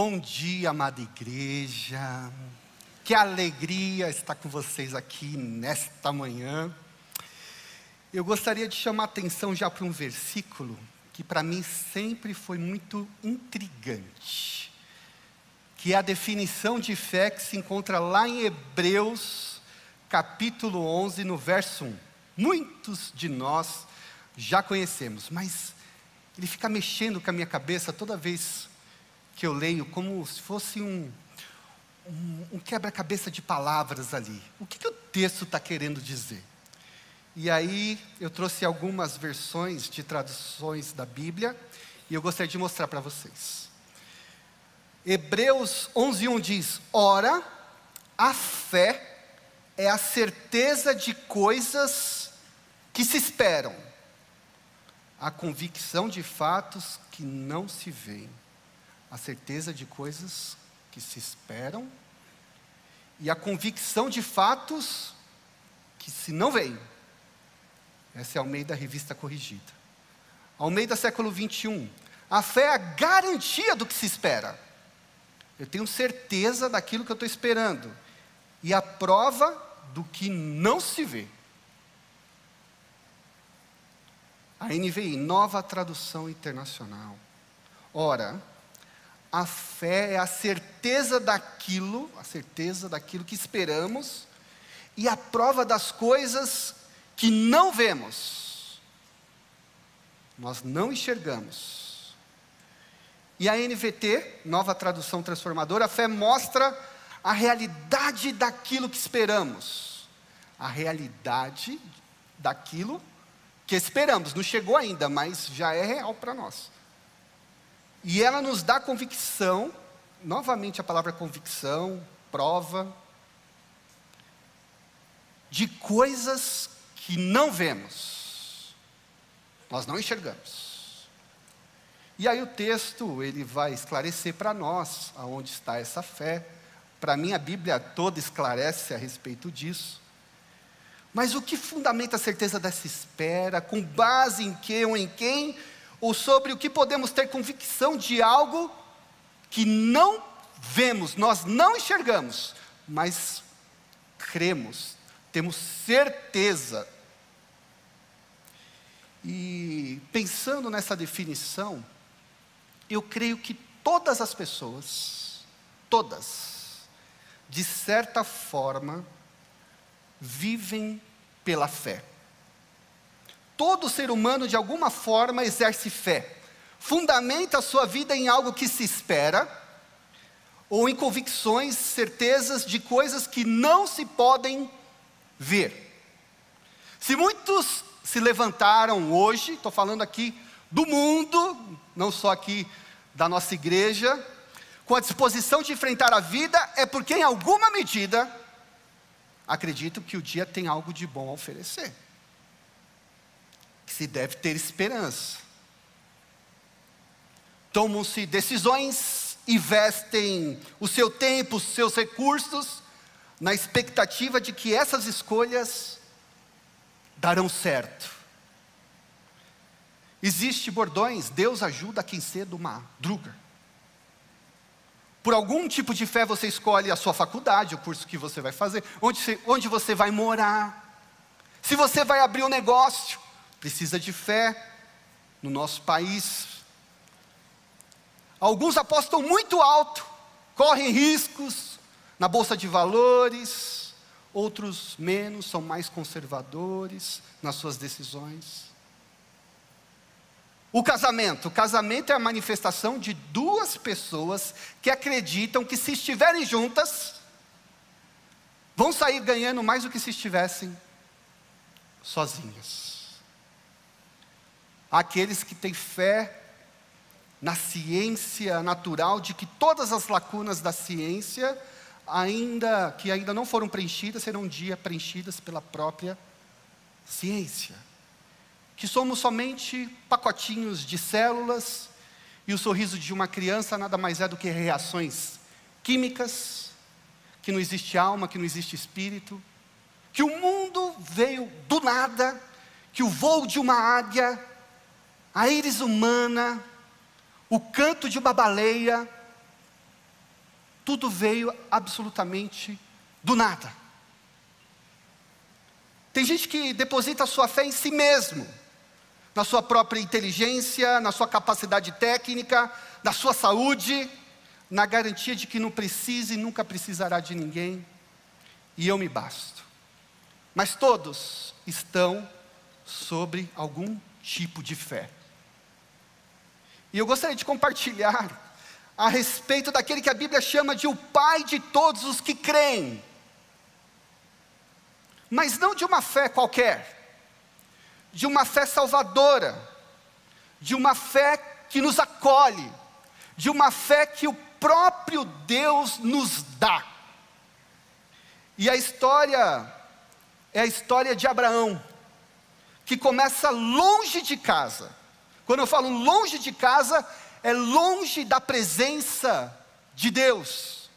Bom dia, amada igreja. Que alegria estar com vocês aqui nesta manhã. Eu gostaria de chamar a atenção já para um versículo que para mim sempre foi muito intrigante, que é a definição de fé que se encontra lá em Hebreus, capítulo 11, no verso 1. Muitos de nós já conhecemos, mas ele fica mexendo com a minha cabeça toda vez que eu leio, como se fosse um, um, um quebra-cabeça de palavras ali. O que, que o texto está querendo dizer? E aí eu trouxe algumas versões de traduções da Bíblia e eu gostaria de mostrar para vocês. Hebreus 11:1 diz: Ora, a fé é a certeza de coisas que se esperam a convicção de fatos que não se veem, a certeza de coisas que se esperam e a convicção de fatos que se não veem. Essa é a Almeida Revista Corrigida. Almeida século 21. A fé é a garantia do que se espera. Eu tenho certeza daquilo que eu estou esperando. E a prova do que não se vê. A NVI, nova tradução internacional. Ora, a fé é a certeza daquilo, a certeza daquilo que esperamos e a prova das coisas que não vemos. Nós não enxergamos. E a NVT, nova tradução transformadora, a fé mostra a realidade daquilo que esperamos. A realidade daquilo que esperamos, não chegou ainda, mas já é real para nós. E ela nos dá convicção, novamente a palavra convicção, prova, de coisas que não vemos, nós não enxergamos. E aí o texto, ele vai esclarecer para nós aonde está essa fé. Para mim a Bíblia toda esclarece a respeito disso. Mas o que fundamenta a certeza dessa espera? Com base em que ou em quem? Ou sobre o que podemos ter convicção de algo que não vemos, nós não enxergamos, mas cremos, temos certeza. E pensando nessa definição, eu creio que todas as pessoas, todas, de certa forma, vivem pela fé. Todo ser humano, de alguma forma, exerce fé, fundamenta a sua vida em algo que se espera, ou em convicções, certezas de coisas que não se podem ver. Se muitos se levantaram hoje, estou falando aqui do mundo, não só aqui da nossa igreja, com a disposição de enfrentar a vida, é porque em alguma medida acredito que o dia tem algo de bom a oferecer. Se deve ter esperança. Tomam-se decisões, investem o seu tempo, os seus recursos, na expectativa de que essas escolhas darão certo. Existe bordões, Deus ajuda quem cedo madruga. Por algum tipo de fé você escolhe a sua faculdade, o curso que você vai fazer, onde você, onde você vai morar. Se você vai abrir um negócio, precisa de fé no nosso país. Alguns apostam muito alto, correm riscos na bolsa de valores, outros menos, são mais conservadores nas suas decisões. O casamento. O casamento é a manifestação de duas pessoas que acreditam que se estiverem juntas, vão sair ganhando mais do que se estivessem sozinhas. Aqueles que têm fé na ciência natural de que todas as lacunas da ciência ainda que ainda não foram preenchidas serão um dia preenchidas pela própria ciência. Que somos somente pacotinhos de células e o sorriso de uma criança nada mais é do que reações químicas, que não existe alma, que não existe espírito, que o mundo veio do nada, que o voo de uma águia, a íris humana, o canto de uma baleia, tudo veio absolutamente do nada. Tem gente que deposita a sua fé em si mesmo, na sua própria inteligência, na sua capacidade técnica, na sua saúde, na garantia de que não precisa e nunca precisará de ninguém, e eu me basto. Mas todos estão sobre algum tipo de fé. E eu gostaria de compartilhar a respeito daquele que a Bíblia chama de o Pai de todos os que creem mas não de uma fé qualquer, de uma fé salvadora, de uma fé que nos acolhe, de uma fé que o próprio Deus nos dá. E a história é a história de Abraão, que começa longe de casa. Quando eu falo longe de casa, é longe da presença de Deus.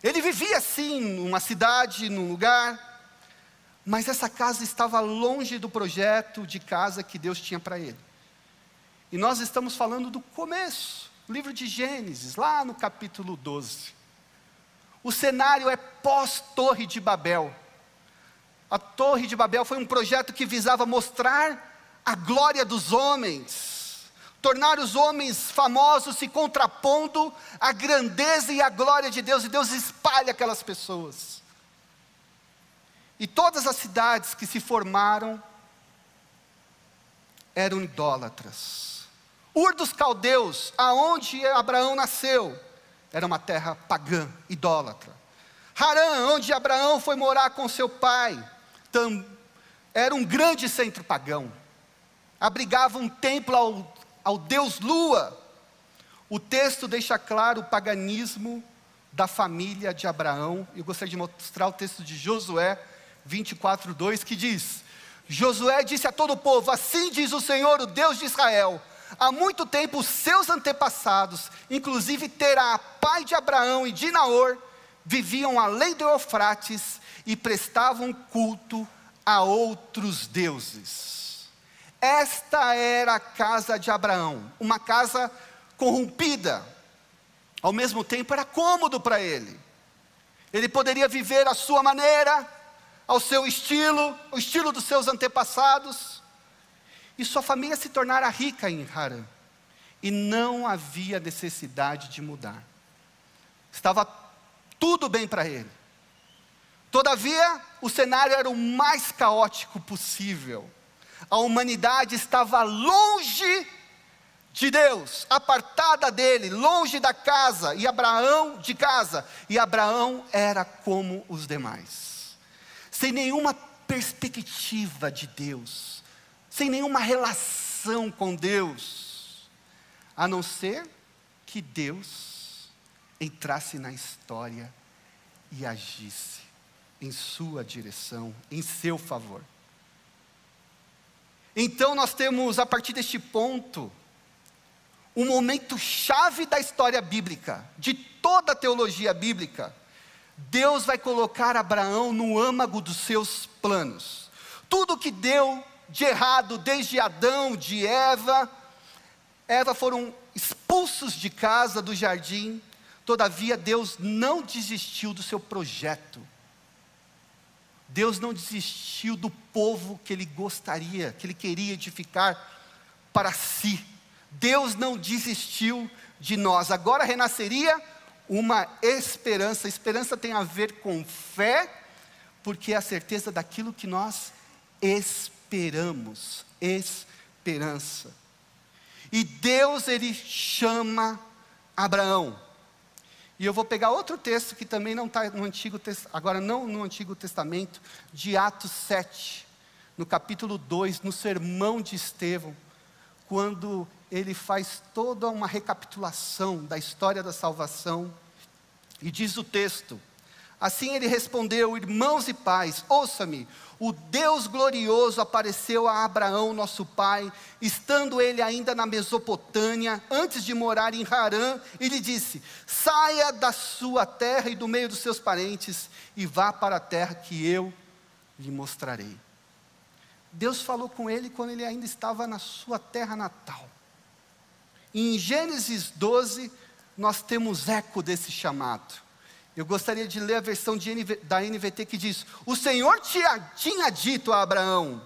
Ele vivia assim, numa cidade, num lugar, mas essa casa estava longe do projeto de casa que Deus tinha para ele. E nós estamos falando do começo, livro de Gênesis, lá no capítulo 12. O cenário é pós-Torre de Babel. A Torre de Babel foi um projeto que visava mostrar a glória dos homens, tornar os homens famosos se contrapondo à grandeza e à glória de Deus, e Deus espalha aquelas pessoas. E todas as cidades que se formaram eram idólatras. Ur dos caldeus, aonde Abraão nasceu, era uma terra pagã, idólatra. Harã, onde Abraão foi morar com seu pai, era um grande centro pagão. Abrigava um templo ao, ao deus Lua. O texto deixa claro o paganismo da família de Abraão. Eu gostaria de mostrar o texto de Josué, 24, 2, que diz: Josué disse a todo o povo: Assim diz o Senhor, o Deus de Israel. Há muito tempo os seus antepassados, inclusive Terá, pai de Abraão e de Naor, viviam além do Eufrates e prestavam culto a outros deuses. Esta era a casa de Abraão, uma casa corrompida. Ao mesmo tempo era cômodo para ele. Ele poderia viver à sua maneira, ao seu estilo, o estilo dos seus antepassados, e sua família se tornara rica em Harã. E não havia necessidade de mudar. Estava tudo bem para ele. Todavia, o cenário era o mais caótico possível. A humanidade estava longe de Deus, apartada dele, longe da casa, e Abraão de casa, e Abraão era como os demais sem nenhuma perspectiva de Deus, sem nenhuma relação com Deus, a não ser que Deus entrasse na história e agisse em sua direção, em seu favor. Então nós temos, a partir deste ponto, um momento chave da história bíblica, de toda a teologia bíblica, Deus vai colocar Abraão no âmago dos seus planos. Tudo que deu de errado, desde Adão, de Eva, Eva foram expulsos de casa, do jardim, todavia Deus não desistiu do seu projeto. Deus não desistiu do povo que ele gostaria, que ele queria edificar para si. Deus não desistiu de nós. Agora renasceria uma esperança. Esperança tem a ver com fé, porque é a certeza daquilo que nós esperamos. Esperança. E Deus, Ele chama Abraão. E eu vou pegar outro texto que também não está no Antigo agora não no Antigo Testamento, de Atos 7, no capítulo 2, no sermão de Estevão, quando ele faz toda uma recapitulação da história da salvação e diz o texto: Assim ele respondeu: Irmãos e pais, ouça-me. O Deus glorioso apareceu a Abraão, nosso pai, estando ele ainda na Mesopotâmia, antes de morar em Harã, e lhe disse: Saia da sua terra e do meio dos seus parentes, e vá para a terra que eu lhe mostrarei. Deus falou com ele quando ele ainda estava na sua terra natal. em Gênesis 12, nós temos eco desse chamado. Eu gostaria de ler a versão NV, da NVT que diz: O Senhor tinha, tinha dito a Abraão: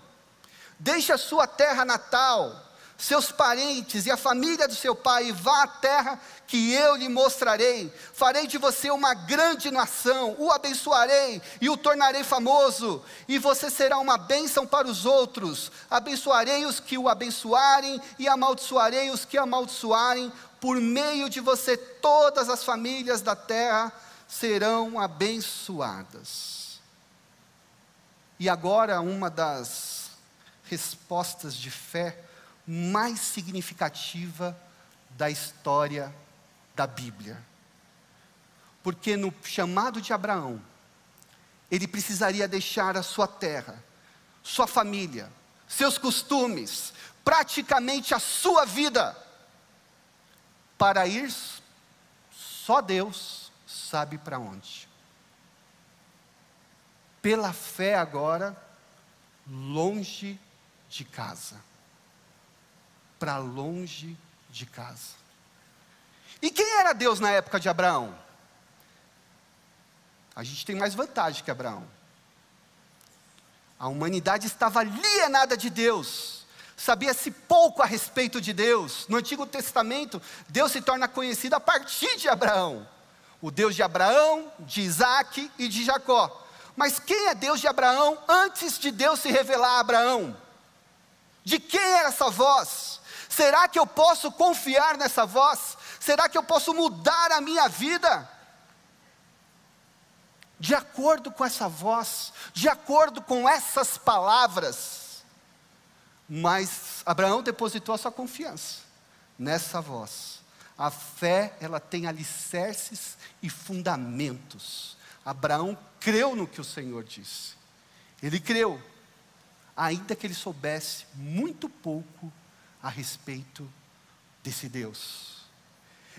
Deixe a sua terra natal, seus parentes e a família do seu pai, e vá à terra que eu lhe mostrarei. Farei de você uma grande nação, o abençoarei e o tornarei famoso, e você será uma bênção para os outros. Abençoarei os que o abençoarem e amaldiçoarei os que amaldiçoarem. Por meio de você, todas as famílias da terra serão abençoadas. E agora, uma das respostas de fé mais significativa da história da Bíblia. Porque no chamado de Abraão, ele precisaria deixar a sua terra, sua família, seus costumes, praticamente a sua vida, para ir só Deus sabe para onde. Pela fé agora, longe de casa. Para longe de casa. E quem era Deus na época de Abraão? A gente tem mais vantagem que Abraão. A humanidade estava alienada de Deus, sabia-se pouco a respeito de Deus. No Antigo Testamento, Deus se torna conhecido a partir de Abraão o Deus de Abraão, de Isaac e de Jacó. Mas quem é Deus de Abraão antes de Deus se revelar a Abraão? De quem era essa voz? Será que eu posso confiar nessa voz? Será que eu posso mudar a minha vida? De acordo com essa voz, de acordo com essas palavras. Mas Abraão depositou a sua confiança nessa voz. A fé, ela tem alicerces e fundamentos. Abraão creu no que o Senhor disse. Ele creu, ainda que ele soubesse muito pouco a respeito desse Deus.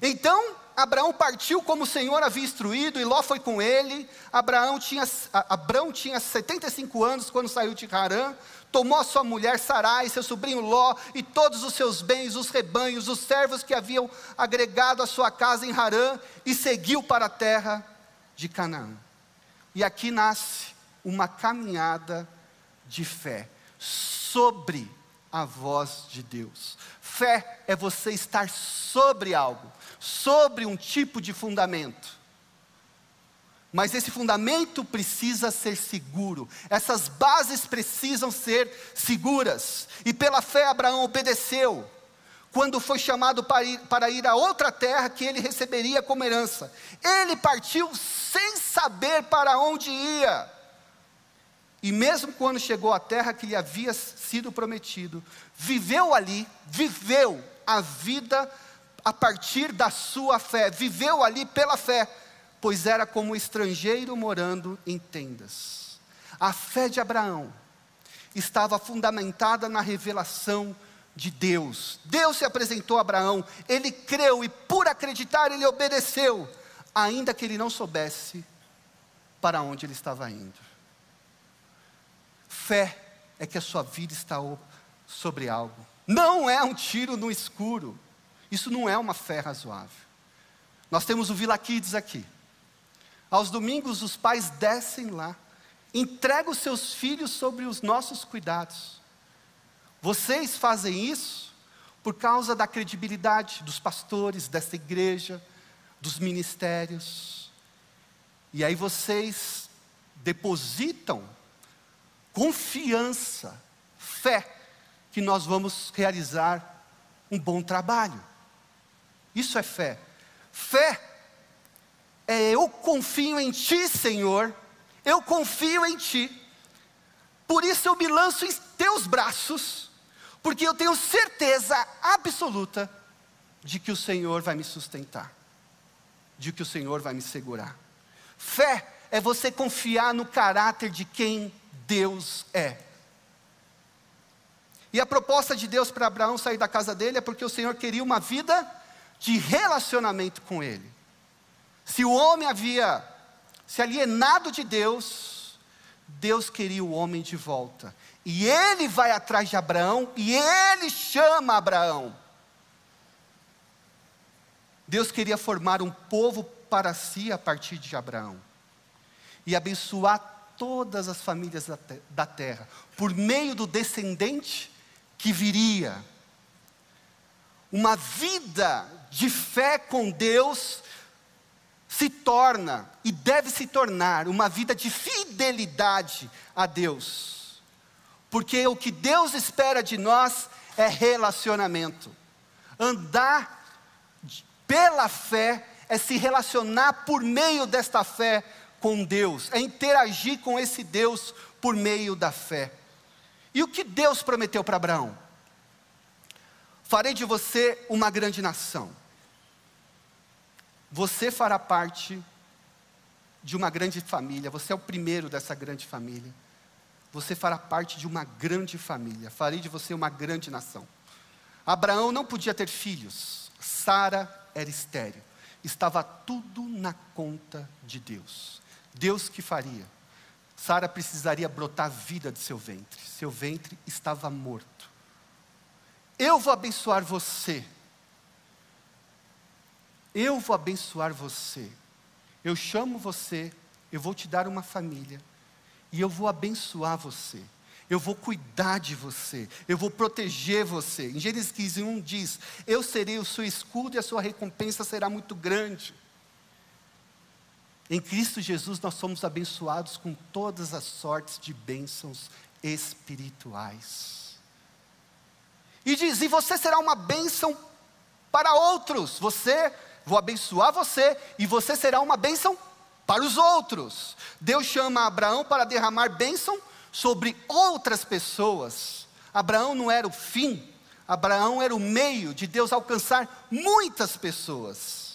Então, Abraão partiu como o Senhor havia instruído, e Ló foi com ele. Abraão tinha, Abraão tinha 75 anos quando saiu de Harã, tomou a sua mulher Sarai, seu sobrinho Ló, e todos os seus bens, os rebanhos, os servos que haviam agregado à sua casa em Harã, e seguiu para a terra de Canaã. E aqui nasce uma caminhada de fé sobre a voz de Deus. Fé é você estar sobre algo, sobre um tipo de fundamento. Mas esse fundamento precisa ser seguro, essas bases precisam ser seguras. E pela fé, Abraão obedeceu, quando foi chamado para ir, para ir a outra terra que ele receberia como herança. Ele partiu sem saber para onde ia. E mesmo quando chegou à terra que lhe havia sido prometido, viveu ali, viveu a vida a partir da sua fé, viveu ali pela fé pois era como estrangeiro morando em tendas. A fé de Abraão estava fundamentada na revelação de Deus. Deus se apresentou a Abraão, ele creu e por acreditar ele obedeceu, ainda que ele não soubesse para onde ele estava indo. Fé é que a sua vida está sobre algo. Não é um tiro no escuro. Isso não é uma fé razoável. Nós temos o Vila Kids aqui. Aos domingos, os pais descem lá, entregam os seus filhos sobre os nossos cuidados. Vocês fazem isso por causa da credibilidade dos pastores, dessa igreja, dos ministérios. E aí vocês depositam confiança, fé, que nós vamos realizar um bom trabalho. Isso é fé. Fé é eu confio em Ti, Senhor, eu confio em Ti, por isso eu me lanço em Teus braços, porque eu tenho certeza absoluta de que o Senhor vai me sustentar, de que o Senhor vai me segurar. Fé é você confiar no caráter de quem Deus é. E a proposta de Deus para Abraão sair da casa dele é porque o Senhor queria uma vida de relacionamento com ele. Se o homem havia se alienado de Deus, Deus queria o homem de volta. E ele vai atrás de Abraão e ele chama Abraão. Deus queria formar um povo para si a partir de Abraão e abençoar todas as famílias da terra, por meio do descendente que viria. Uma vida de fé com Deus se torna e deve se tornar uma vida de fidelidade a Deus. Porque o que Deus espera de nós é relacionamento. Andar pela fé é se relacionar por meio desta fé com Deus, é interagir com esse Deus por meio da fé. E o que Deus prometeu para Abraão? Farei de você uma grande nação. Você fará parte de uma grande família, você é o primeiro dessa grande família. Você fará parte de uma grande família, farei de você uma grande nação. Abraão não podia ter filhos, Sara era estéril, estava tudo na conta de Deus. Deus que faria. Sara precisaria brotar vida de seu ventre. Seu ventre estava morto. Eu vou abençoar você. Eu vou abençoar você. Eu chamo você, eu vou te dar uma família e eu vou abençoar você. Eu vou cuidar de você, eu vou proteger você. Em Gênesis 15, 1 diz: Eu serei o seu escudo e a sua recompensa será muito grande. Em Cristo Jesus nós somos abençoados com todas as sortes de bênçãos espirituais. E diz: e você será uma bênção para outros. Você, vou abençoar você, e você será uma bênção para os outros. Deus chama Abraão para derramar bênção sobre outras pessoas. Abraão não era o fim, Abraão era o meio de Deus alcançar muitas pessoas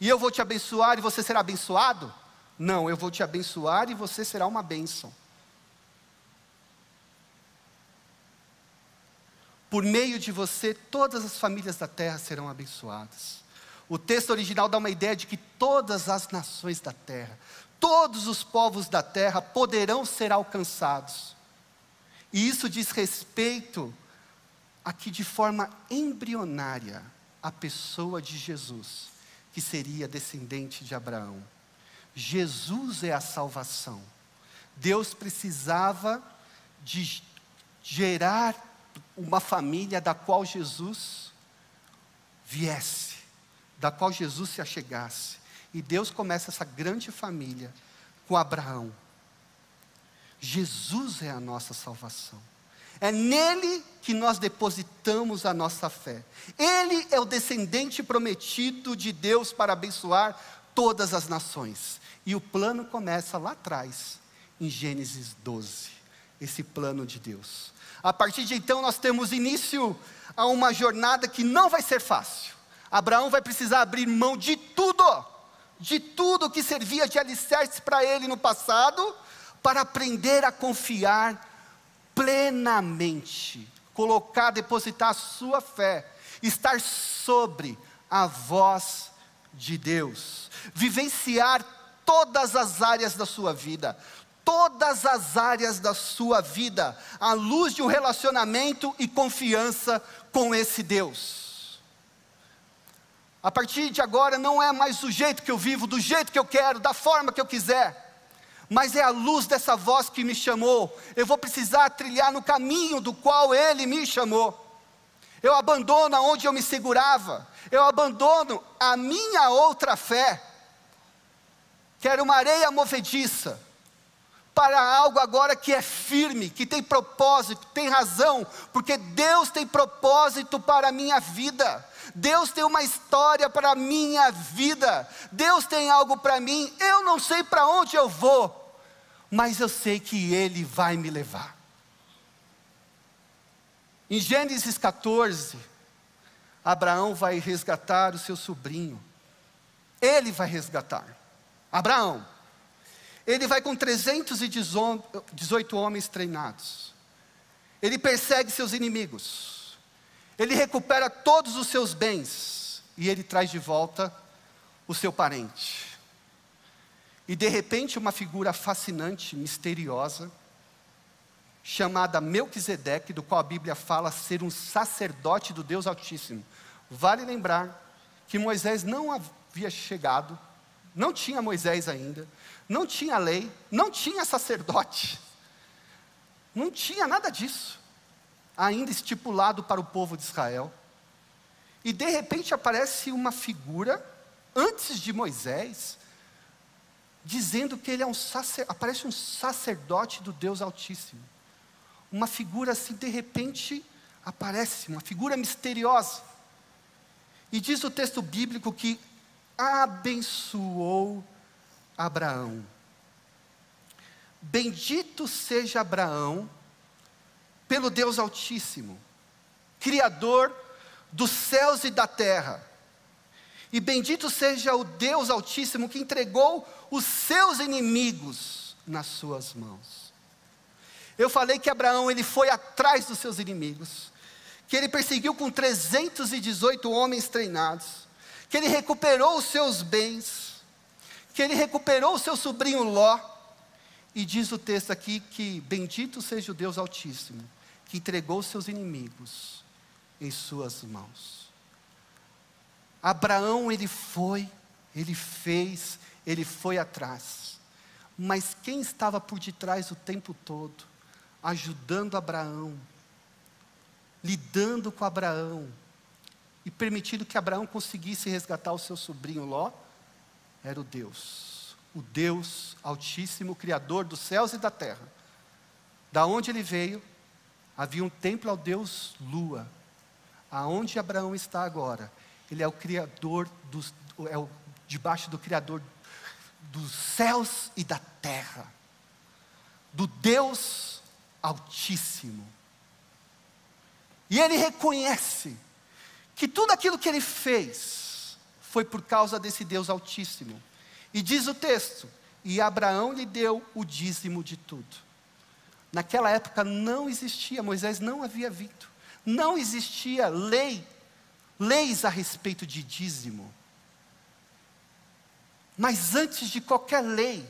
e eu vou te abençoar e você será abençoado? Não, eu vou te abençoar e você será uma bênção. Por meio de você, todas as famílias da terra serão abençoadas. O texto original dá uma ideia de que todas as nações da terra, todos os povos da terra poderão ser alcançados. E isso diz respeito aqui de forma embrionária à pessoa de Jesus que seria descendente de Abraão. Jesus é a salvação. Deus precisava de gerar uma família da qual Jesus viesse, da qual Jesus se achegasse. E Deus começa essa grande família com Abraão. Jesus é a nossa salvação. É nele que nós depositamos a nossa fé. Ele é o descendente prometido de Deus para abençoar todas as nações. E o plano começa lá atrás, em Gênesis 12. Esse plano de Deus. A partir de então, nós temos início a uma jornada que não vai ser fácil. Abraão vai precisar abrir mão de tudo, de tudo que servia de alicerce para ele no passado, para aprender a confiar plenamente, colocar, depositar a sua fé, estar sobre a voz de Deus, vivenciar todas as áreas da sua vida, todas as áreas da sua vida, à luz de um relacionamento e confiança com esse Deus. A partir de agora não é mais do jeito que eu vivo, do jeito que eu quero, da forma que eu quiser mas é a luz dessa voz que me chamou. Eu vou precisar trilhar no caminho do qual Ele me chamou. Eu abandono aonde eu me segurava, eu abandono a minha outra fé, que era uma areia movediça, para algo agora que é firme, que tem propósito, tem razão, porque Deus tem propósito para a minha vida. Deus tem uma história para a minha vida. Deus tem algo para mim. Eu não sei para onde eu vou, mas eu sei que Ele vai me levar. Em Gênesis 14, Abraão vai resgatar o seu sobrinho. Ele vai resgatar. Abraão. Ele vai com 318 homens treinados. Ele persegue seus inimigos. Ele recupera todos os seus bens. E ele traz de volta o seu parente. E de repente, uma figura fascinante, misteriosa, chamada Melquisedeque, do qual a Bíblia fala ser um sacerdote do Deus Altíssimo. Vale lembrar que Moisés não havia chegado, não tinha Moisés ainda, não tinha lei, não tinha sacerdote, não tinha nada disso ainda estipulado para o povo de Israel. E de repente aparece uma figura, antes de Moisés, dizendo que ele é um sacerdote, aparece um sacerdote do Deus Altíssimo. Uma figura assim, de repente, aparece, uma figura misteriosa. E diz o texto bíblico que abençoou Abraão. Bendito seja Abraão pelo Deus Altíssimo, Criador dos céus e da terra. E bendito seja o Deus Altíssimo que entregou os seus inimigos nas suas mãos. Eu falei que Abraão ele foi atrás dos seus inimigos, que ele perseguiu com 318 homens treinados, que ele recuperou os seus bens, que ele recuperou o seu sobrinho Ló, e diz o texto aqui que bendito seja o Deus Altíssimo, que entregou seus inimigos em suas mãos. Abraão, ele foi, ele fez, ele foi atrás. Mas quem estava por detrás o tempo todo, ajudando Abraão, lidando com Abraão, e permitindo que Abraão conseguisse resgatar o seu sobrinho Ló, era o Deus, o Deus Altíssimo, Criador dos céus e da terra. Da onde ele veio, havia um templo ao Deus Lua. Aonde Abraão está agora, ele é o Criador dos, é o, debaixo do Criador dos céus e da terra, do Deus Altíssimo. E ele reconhece que tudo aquilo que ele fez foi por causa desse Deus Altíssimo. E diz o texto: e Abraão lhe deu o dízimo de tudo. Naquela época não existia, Moisés não havia vindo, não existia lei, leis a respeito de dízimo. Mas antes de qualquer lei,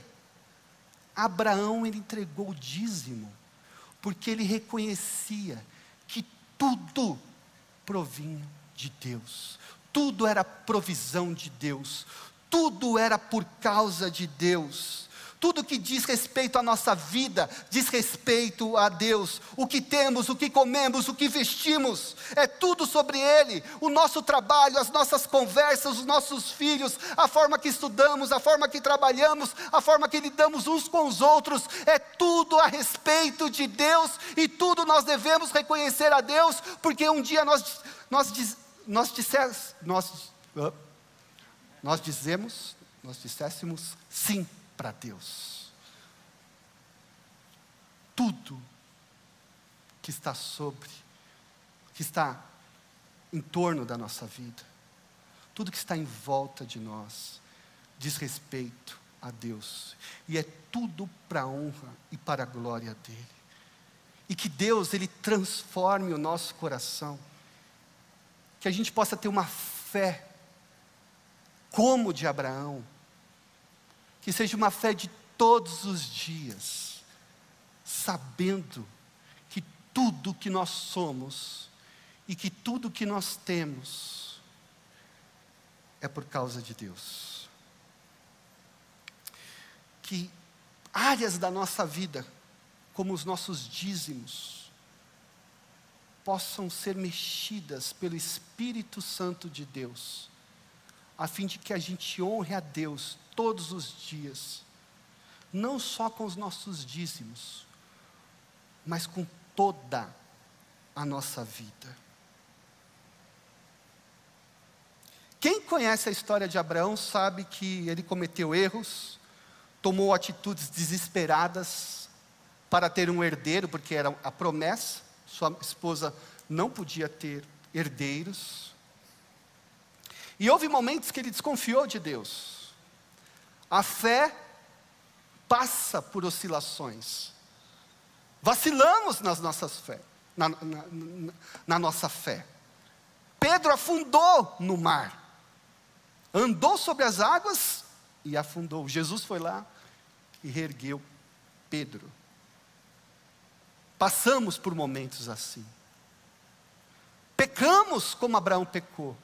Abraão ele entregou o dízimo, porque ele reconhecia que tudo provinha de Deus. Tudo era provisão de Deus, tudo era por causa de Deus. Tudo que diz respeito à nossa vida, diz respeito a Deus. O que temos, o que comemos, o que vestimos, é tudo sobre Ele. O nosso trabalho, as nossas conversas, os nossos filhos, a forma que estudamos, a forma que trabalhamos, a forma que lidamos uns com os outros, é tudo a respeito de Deus e tudo nós devemos reconhecer a Deus, porque um dia nós, nós, nós, dissemos, nós, nós dizemos, nós disséssemos sim para Deus. Tudo que está sobre, que está em torno da nossa vida, tudo que está em volta de nós, diz respeito a Deus, e é tudo para a honra e para a glória dEle. E que Deus, Ele transforme o nosso coração, que a gente possa ter uma fé, como de Abraão, que seja uma fé de todos os dias, sabendo que tudo que nós somos e que tudo que nós temos é por causa de Deus. Que áreas da nossa vida, como os nossos dízimos, possam ser mexidas pelo Espírito Santo de Deus, a fim de que a gente honre a Deus todos os dias, não só com os nossos dízimos, mas com toda a nossa vida. Quem conhece a história de Abraão sabe que ele cometeu erros, tomou atitudes desesperadas para ter um herdeiro, porque era a promessa, sua esposa não podia ter herdeiros. E houve momentos que ele desconfiou de Deus. A fé passa por oscilações. Vacilamos nas nossas fé, na, na, na, na nossa fé. Pedro afundou no mar, andou sobre as águas e afundou. Jesus foi lá e reergueu Pedro. Passamos por momentos assim. Pecamos como Abraão pecou.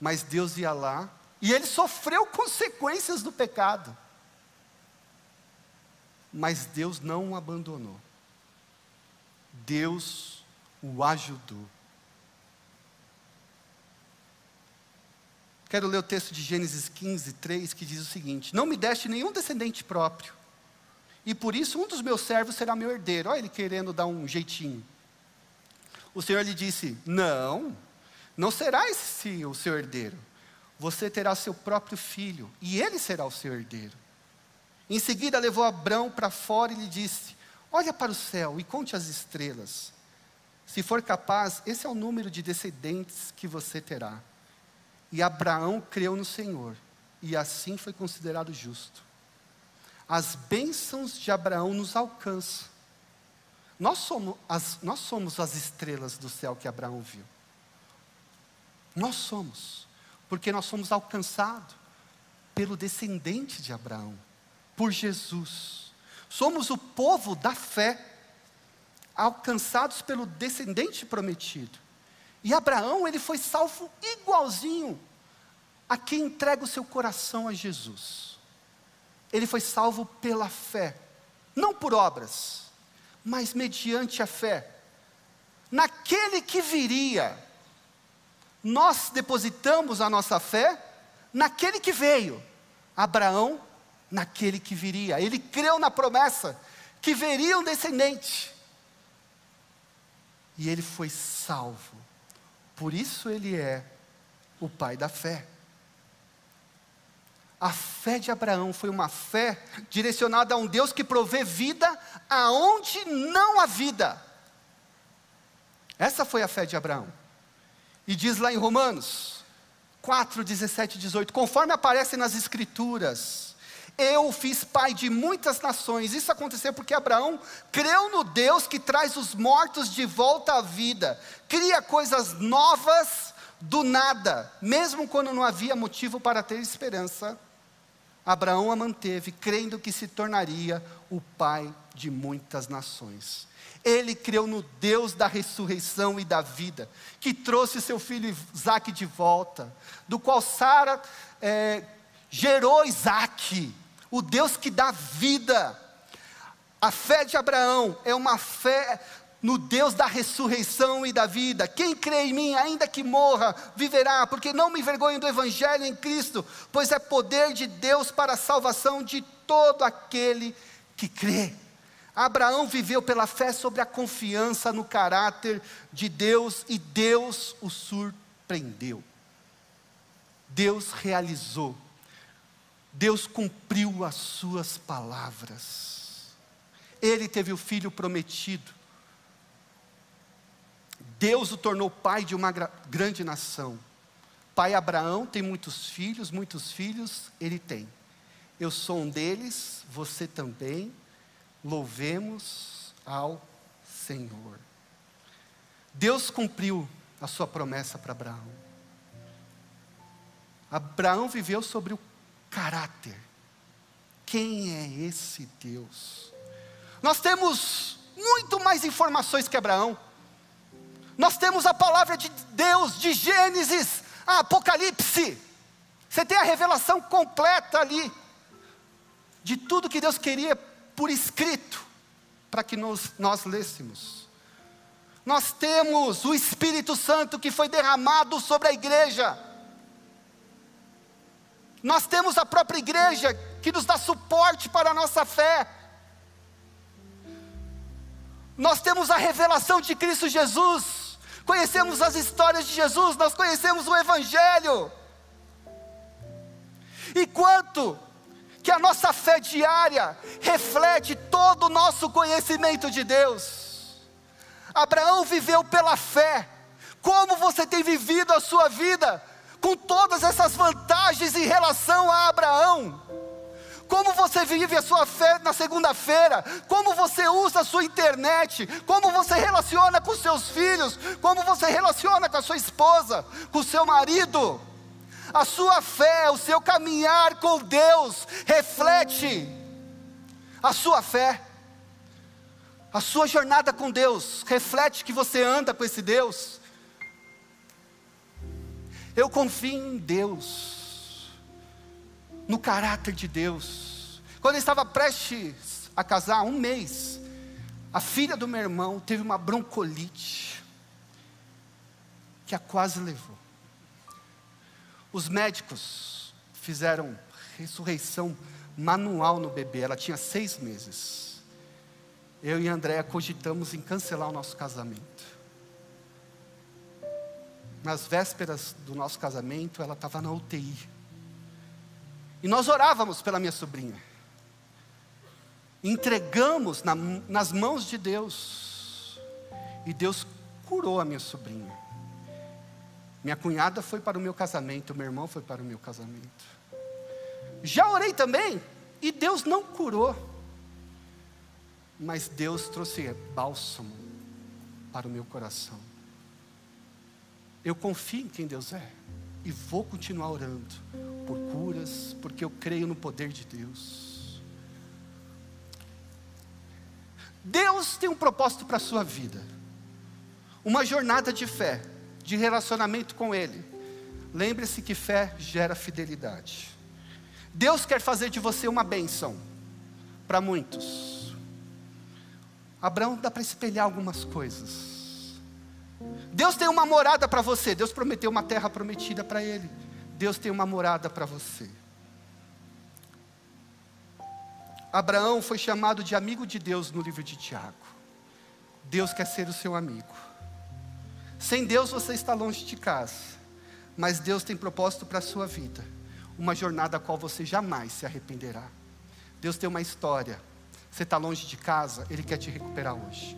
Mas Deus ia lá e ele sofreu consequências do pecado. Mas Deus não o abandonou. Deus o ajudou. Quero ler o texto de Gênesis 15, 3, que diz o seguinte: Não me deste nenhum descendente próprio, e por isso um dos meus servos será meu herdeiro. Olha ele querendo dar um jeitinho. O Senhor lhe disse: Não, não será esse o seu herdeiro. Você terá seu próprio filho, e ele será o seu herdeiro. Em seguida levou Abrão para fora e lhe disse: Olha para o céu e conte as estrelas. Se for capaz, esse é o número de descendentes que você terá. E Abraão creu no Senhor, e assim foi considerado justo. As bênçãos de Abraão nos alcançam. Nós somos as, nós somos as estrelas do céu que Abraão viu. Nós somos, porque nós somos alcançados pelo descendente de Abraão, por Jesus. Somos o povo da fé, alcançados pelo descendente prometido. E Abraão, ele foi salvo igualzinho a quem entrega o seu coração a Jesus. Ele foi salvo pela fé, não por obras mas mediante a fé. Naquele que viria, nós depositamos a nossa fé naquele que veio. Abraão, naquele que viria. Ele creu na promessa que veria um descendente. E ele foi salvo. Por isso ele é o pai da fé. A fé de Abraão foi uma fé direcionada a um Deus que provê vida aonde não há vida. Essa foi a fé de Abraão. E diz lá em Romanos 4, 17 e 18: conforme aparece nas Escrituras, eu fiz pai de muitas nações. Isso aconteceu porque Abraão creu no Deus que traz os mortos de volta à vida, cria coisas novas do nada, mesmo quando não havia motivo para ter esperança. Abraão a manteve, crendo que se tornaria o pai de muitas nações. Ele creu no Deus da ressurreição e da vida, que trouxe seu filho Isaac de volta, do qual Sara é, gerou Isaac, o Deus que dá vida. A fé de Abraão é uma fé no Deus da ressurreição e da vida. Quem crê em mim, ainda que morra, viverá, porque não me envergonho do Evangelho em Cristo, pois é poder de Deus para a salvação de todo aquele que crê. Abraão viveu pela fé sobre a confiança no caráter de Deus e Deus o surpreendeu. Deus realizou, Deus cumpriu as suas palavras. Ele teve o filho prometido, Deus o tornou pai de uma grande nação. Pai Abraão tem muitos filhos, muitos filhos ele tem. Eu sou um deles, você também. Louvemos ao Senhor. Deus cumpriu a sua promessa para Abraão. Abraão viveu sobre o caráter. Quem é esse Deus? Nós temos muito mais informações que Abraão. Nós temos a palavra de Deus, de Gênesis a Apocalipse. Você tem a revelação completa ali, de tudo que Deus queria por escrito, para que nós, nós lêssemos. Nós temos o Espírito Santo que foi derramado sobre a igreja. Nós temos a própria igreja que nos dá suporte para a nossa fé. Nós temos a revelação de Cristo Jesus conhecemos as histórias de Jesus, nós conhecemos o Evangelho. E quanto que a nossa fé diária reflete todo o nosso conhecimento de Deus. Abraão viveu pela fé. Como você tem vivido a sua vida com todas essas vantagens em relação a Abraão? Como você vive a sua fé na segunda-feira, como você usa a sua internet, como você relaciona com seus filhos, como você relaciona com a sua esposa, com o seu marido. A sua fé, o seu caminhar com Deus, reflete a sua fé. A sua jornada com Deus reflete que você anda com esse Deus. Eu confio em Deus, no caráter de Deus. Quando eu estava prestes a casar, um mês, a filha do meu irmão teve uma broncolite que a quase levou. Os médicos fizeram ressurreição manual no bebê, ela tinha seis meses. Eu e Andréa cogitamos em cancelar o nosso casamento. Nas vésperas do nosso casamento, ela estava na UTI. E nós orávamos pela minha sobrinha. Entregamos na, nas mãos de Deus. E Deus curou a minha sobrinha. Minha cunhada foi para o meu casamento, meu irmão foi para o meu casamento. Já orei também e Deus não curou. Mas Deus trouxe bálsamo para o meu coração. Eu confio em quem Deus é e vou continuar orando por curas, porque eu creio no poder de Deus. Deus tem um propósito para a sua vida, uma jornada de fé, de relacionamento com Ele. Lembre-se que fé gera fidelidade. Deus quer fazer de você uma bênção para muitos. Abraão dá para espelhar algumas coisas. Deus tem uma morada para você. Deus prometeu uma terra prometida para ele. Deus tem uma morada para você. Abraão foi chamado de amigo de Deus no livro de Tiago. Deus quer ser o seu amigo. Sem Deus você está longe de casa, mas Deus tem propósito para a sua vida uma jornada a qual você jamais se arrependerá. Deus tem uma história. Você está longe de casa, Ele quer te recuperar hoje.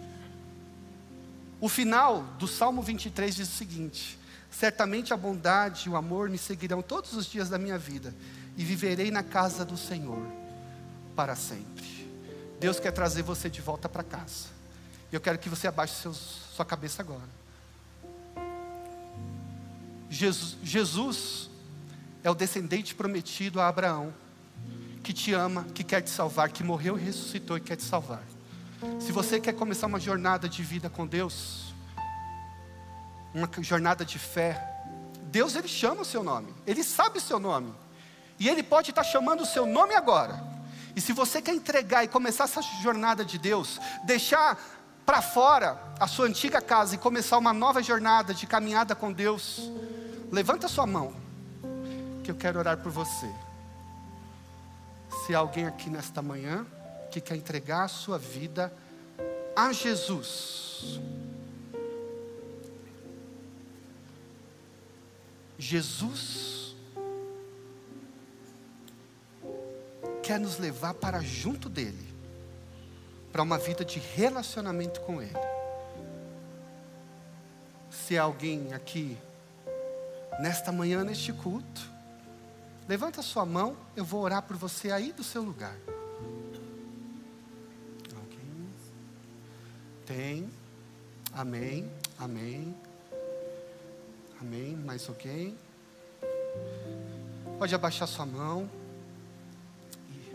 O final do Salmo 23 diz o seguinte: Certamente a bondade e o amor me seguirão todos os dias da minha vida, e viverei na casa do Senhor para sempre. Deus quer trazer você de volta para casa. Eu quero que você abaixe seus, sua cabeça agora. Jesus, Jesus é o descendente prometido a Abraão, que te ama, que quer te salvar, que morreu e ressuscitou e quer te salvar. Se você quer começar uma jornada de vida com Deus, uma jornada de fé, Deus ele chama o seu nome, ele sabe o seu nome, e ele pode estar chamando o seu nome agora. E se você quer entregar e começar essa jornada de Deus, deixar para fora a sua antiga casa e começar uma nova jornada de caminhada com Deus, levanta sua mão que eu quero orar por você. Se alguém aqui nesta manhã que quer entregar a sua vida a Jesus, Jesus quer nos levar para junto dEle, para uma vida de relacionamento com Ele. Se há alguém aqui, nesta manhã, neste culto, Levanta sua mão, eu vou orar por você aí do seu lugar. Tem. Amém. Amém. Amém. Mais alguém? Pode abaixar sua mão.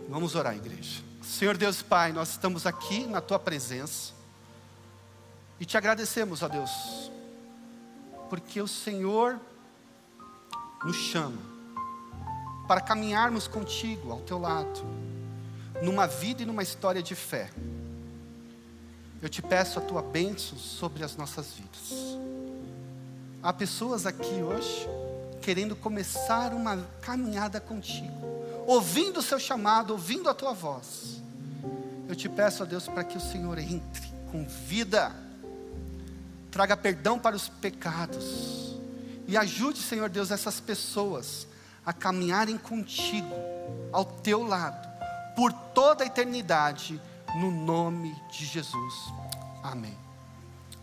Vamos orar, igreja. Senhor Deus Pai, nós estamos aqui na tua presença. E te agradecemos, ó Deus, porque o Senhor nos chama para caminharmos contigo, ao teu lado, numa vida e numa história de fé. Eu te peço a tua bênção sobre as nossas vidas. Há pessoas aqui hoje querendo começar uma caminhada contigo, ouvindo o seu chamado, ouvindo a tua voz. Eu te peço a Deus para que o Senhor entre com vida, traga perdão para os pecados e ajude, Senhor Deus, essas pessoas a caminharem contigo, ao teu lado, por toda a eternidade, no nome de Jesus. Amém.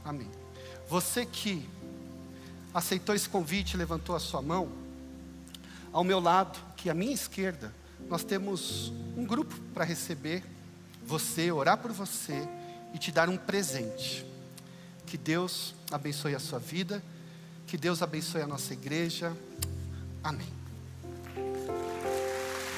Amém. Você que aceitou esse convite, levantou a sua mão, ao meu lado, que à minha esquerda, nós temos um grupo para receber você, orar por você e te dar um presente. Que Deus abençoe a sua vida, que Deus abençoe a nossa igreja. Amém.